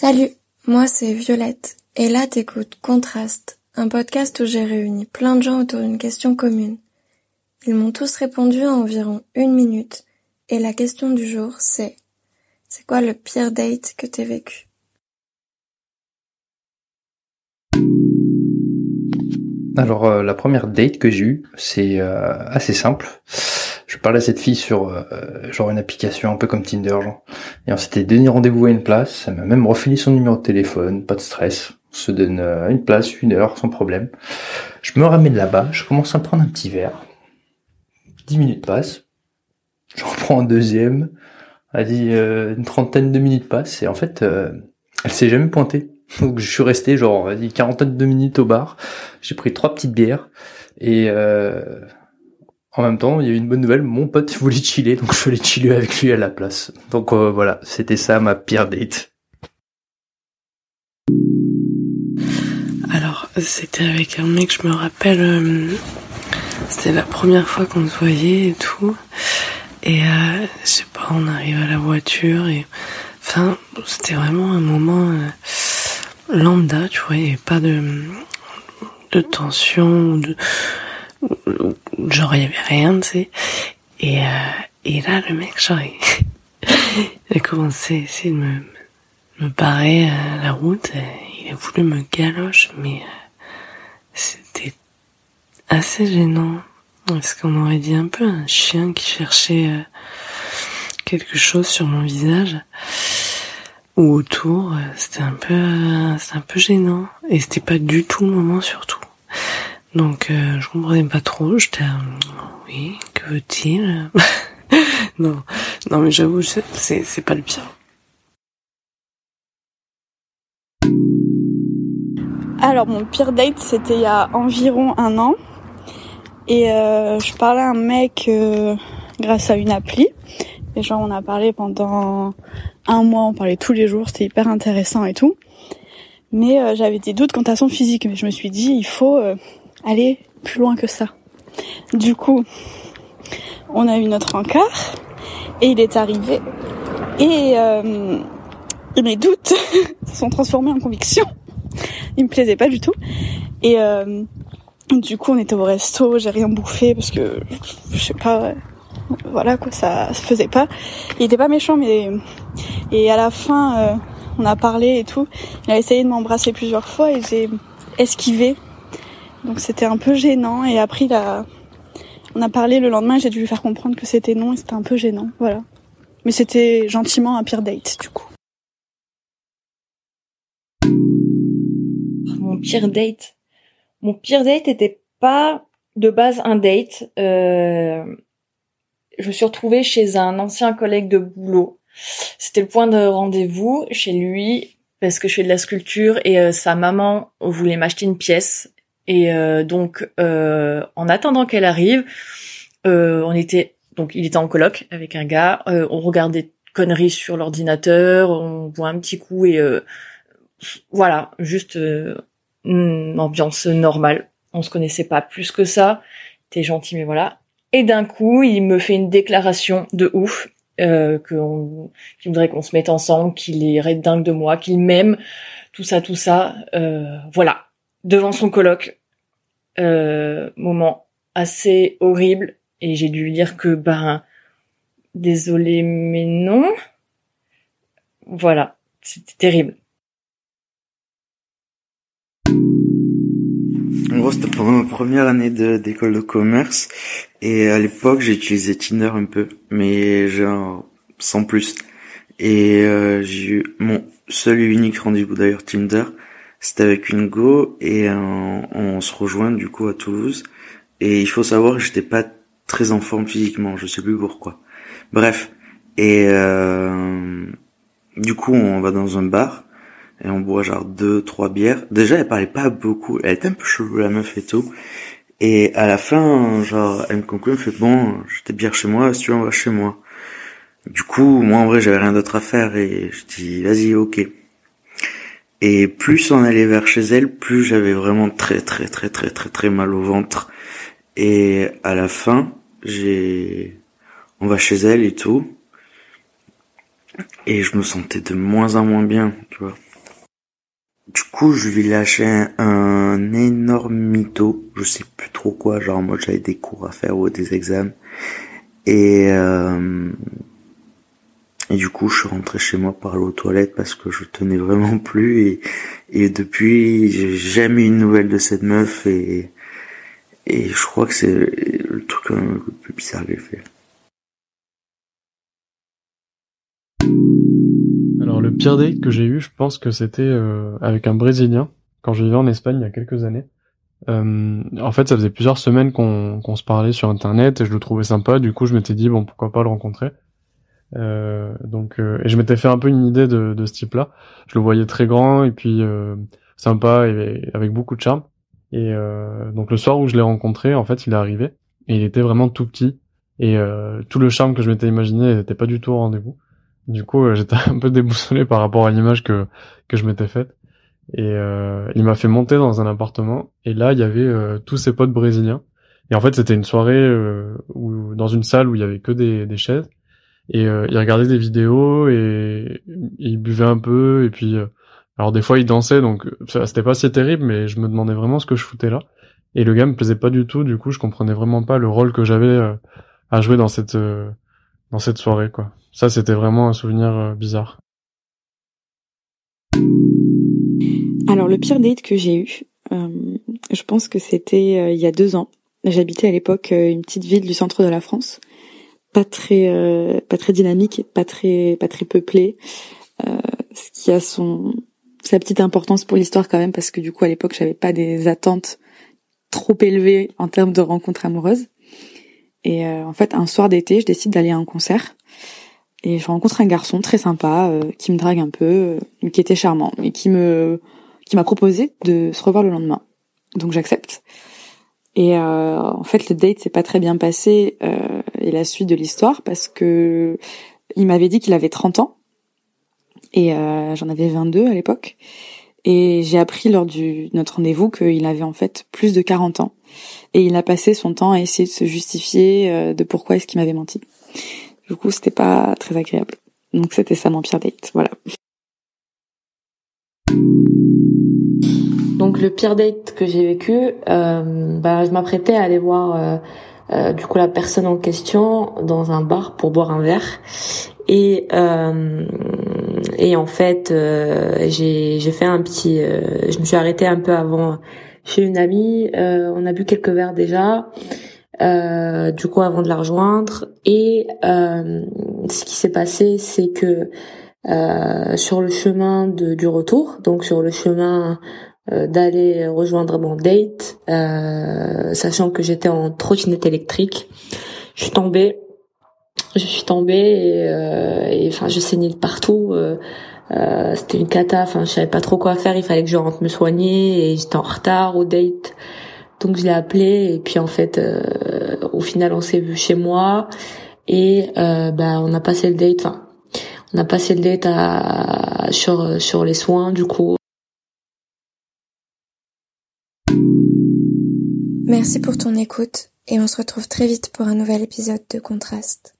Salut, moi c'est Violette, et là t'écoutes Contraste, un podcast où j'ai réuni plein de gens autour d'une question commune. Ils m'ont tous répondu en environ une minute, et la question du jour c'est C'est quoi le pire date que t'aies vécu? Alors euh, la première date que j'ai eue, c'est euh, assez simple je parlais à cette fille sur euh, genre une application un peu comme Tinder genre. Et on s'était donné rendez-vous à une place, elle m'a même refilé son numéro de téléphone, pas de stress. On se donne euh, une place, une heure, sans problème. Je me ramène là-bas, je commence à prendre un petit verre. Dix minutes passent. Je reprends un deuxième. Elle dit euh, une trentaine de minutes passent et en fait elle s'est jamais pointée. Donc je suis resté genre dit quarantaine de minutes au bar. J'ai pris trois petites bières et euh, en même temps, il y a eu une bonne nouvelle, mon pote voulait chiller, donc je voulais chiller avec lui à la place. Donc euh, voilà, c'était ça ma pire date. Alors, c'était avec un mec, je me rappelle, euh, c'était la première fois qu'on se voyait et tout. Et euh, je sais pas, on arrive à la voiture et... Enfin, c'était vraiment un moment lambda, tu vois, avait pas de, de tension, de genre il y avait rien, tu sais. Et, euh, et là, le mec, genre, il, a commencé à essayer de me, me barrer à la route. Il a voulu me galoche, mais euh, c'était assez gênant. Parce qu'on aurait dit un peu un chien qui cherchait euh, quelque chose sur mon visage ou autour. C'était un peu, c'était un peu gênant. Et c'était pas du tout le moment surtout. Donc euh, je comprenais pas trop, j'étais oui, que veut-il? Non, non mais j'avoue, c'est c'est pas le pire. Alors mon pire date c'était il y a environ un an. Et euh, je parlais à un mec euh, grâce à une appli. Et genre on a parlé pendant un mois, on parlait tous les jours, c'était hyper intéressant et tout. Mais j'avais des doutes quant à son physique, mais je me suis dit il faut aller plus loin que ça. Du coup, on a eu notre encart et il est arrivé et, euh, mes doutes se sont transformés en conviction. Il me plaisait pas du tout et euh, du coup on était au resto, j'ai rien bouffé parce que je sais pas, voilà quoi, ça se faisait pas. Il était pas méchant mais et à la fin euh, on a parlé et tout. Il a essayé de m'embrasser plusieurs fois et j'ai esquivé donc c'était un peu gênant et après il a... on a parlé le lendemain, j'ai dû lui faire comprendre que c'était non et c'était un peu gênant, voilà. Mais c'était gentiment un pire date du coup. Mon pire date. Mon pire date était pas de base un date. Euh... Je me suis retrouvée chez un ancien collègue de boulot. C'était le point de rendez-vous chez lui parce que je fais de la sculpture et euh, sa maman voulait m'acheter une pièce et euh, donc, euh, en attendant qu'elle arrive, euh, on était donc il était en coloc avec un gars. on regardait conneries sur l'ordinateur, on boit un petit coup et voilà, juste une ambiance normale. On se connaissait pas plus que ça. T'es gentil, mais voilà. Et d'un coup, il me fait une déclaration de ouf, euh, qu'il voudrait qu'on se mette ensemble, qu'il est dingue de moi, qu'il m'aime, tout ça, tout ça. Euh, voilà, devant son coloc. Euh, moment assez horrible et j'ai dû lui dire que ben désolé mais non. Voilà, c'était terrible. En gros, c'était pendant ma première année d'école de, commerce. Et à l'époque, j'ai utilisé Tinder un peu. Mais genre, sans plus. Et euh, j'ai eu mon seul et unique rendez-vous d'ailleurs Tinder. C'était avec une go et on, se rejoint du coup à Toulouse. Et il faut savoir que j'étais pas très en forme physiquement, je sais plus pourquoi. Bref. Et euh, du coup, on va dans un bar et on boit genre deux, trois bières. Déjà, elle parlait pas beaucoup. Elle était un peu chelou la meuf et tout. Et à la fin, genre, elle me conclut, elle me fait bon, j'étais bière chez moi, si tu veux, on va chez moi. Du coup, moi en vrai, j'avais rien d'autre à faire et je dis vas-y, ok. Et plus on allait vers chez elle, plus j'avais vraiment très très très très très très mal au ventre. Et à la fin, j'ai, on va chez elle et tout. Et je me sentais de moins en moins bien, tu vois. coup, je lui lâchais un, énorme mytho. Je sais plus trop quoi. Genre, moi, j'avais des cours à faire ou des examens. Et, euh, et du coup, je suis rentré chez moi par aux toilettes parce que je tenais vraiment plus. Et, et depuis, j'ai jamais eu une nouvelle de cette meuf. Et, et je crois que c'est le truc le plus bizarre que j'ai fait. Alors le pire date que j'ai eu, je pense que c'était euh, avec un Brésilien quand je vivais en Espagne il y a quelques années. Euh, en fait, ça faisait plusieurs semaines qu'on qu'on se parlait sur Internet et je le trouvais sympa. Du coup, je m'étais dit bon pourquoi pas le rencontrer. Euh, donc et je m'étais fait un peu une idée de, de ce type-là. Je le voyais très grand et puis sympa et avec beaucoup de charme. Et donc le soir où je l'ai rencontré, en fait, il est arrivé et il était vraiment tout petit et tout le charme que je m'étais imaginé n'était pas du tout au rendez-vous. Du coup, euh, j'étais un peu déboussolé par rapport à l'image que que je m'étais faite. Et euh, il m'a fait monter dans un appartement. Et là, il y avait euh, tous ses potes brésiliens. Et en fait, c'était une soirée où, dans une salle où il y avait que des, des chaises. Et il regardait des vidéos et, il buvait un peu. Et puis, alors des fois, il dansait. Donc, c'était pas si terrible, mais je me demandais vraiment ce que je foutais là. Et le gars me plaisait pas du tout. Du coup, je comprenais vraiment pas le rôle que j'avais à jouer dans cette dans cette soirée, quoi. Ça, c'était vraiment un souvenir euh, bizarre. Alors, le pire date que j'ai eu, euh, je pense que c'était euh, il y a deux ans. J'habitais à l'époque une petite ville du centre de la France, pas très, pas très dynamique, pas très, pas très peuplée, ce qui a son sa petite importance pour l'histoire quand même parce que du coup à l'époque j'avais pas des attentes trop élevées en termes de rencontres amoureuses. Et en fait, un soir d'été, je décide d'aller à un concert et je rencontre un garçon très sympa euh, qui me drague un peu, euh, qui était charmant et qui me qui m'a proposé de se revoir le lendemain. Donc j'accepte. Et euh, en fait, le date s'est pas très bien passé et la suite de l'histoire parce que il m'avait dit qu'il avait 30 ans et j'en avais 22 à l'époque. Et j'ai appris lors du notre rendez-vous qu'il avait en fait plus de 40 ans. Et il a passé son temps à essayer de se justifier de pourquoi est-ce qu'il m'avait menti. Du coup, c'était pas très agréable. Donc c'était ça mon pire date, voilà. Donc le pire date que j'ai vécu, euh, bah, je m'apprêtais à aller voir euh, euh, du coup la personne en question dans un bar pour boire un verre et et en fait j'ai j'ai fait un petit, je me suis arrêtée un peu avant chez une amie, on a bu quelques verres déjà euh, du coup avant de la rejoindre. Et euh, ce qui s'est passé, c'est que euh, sur le chemin de, du retour, donc sur le chemin euh, d'aller rejoindre mon date, euh, sachant que j'étais en trottinette électrique, je suis tombée. Je suis tombée et, et enfin je saignais de partout. c'était une cata. Enfin je savais pas trop quoi faire. Il fallait que je rentre me soigner et j'étais en retard au date. Donc je l'ai appelé et puis en fait, euh, au final, on s'est vu chez moi et euh, bah on a passé le date. Enfin, on a passé le date à, sur sur les soins du coup. Merci pour ton écoute et on se retrouve très vite pour un nouvel épisode de Contraste.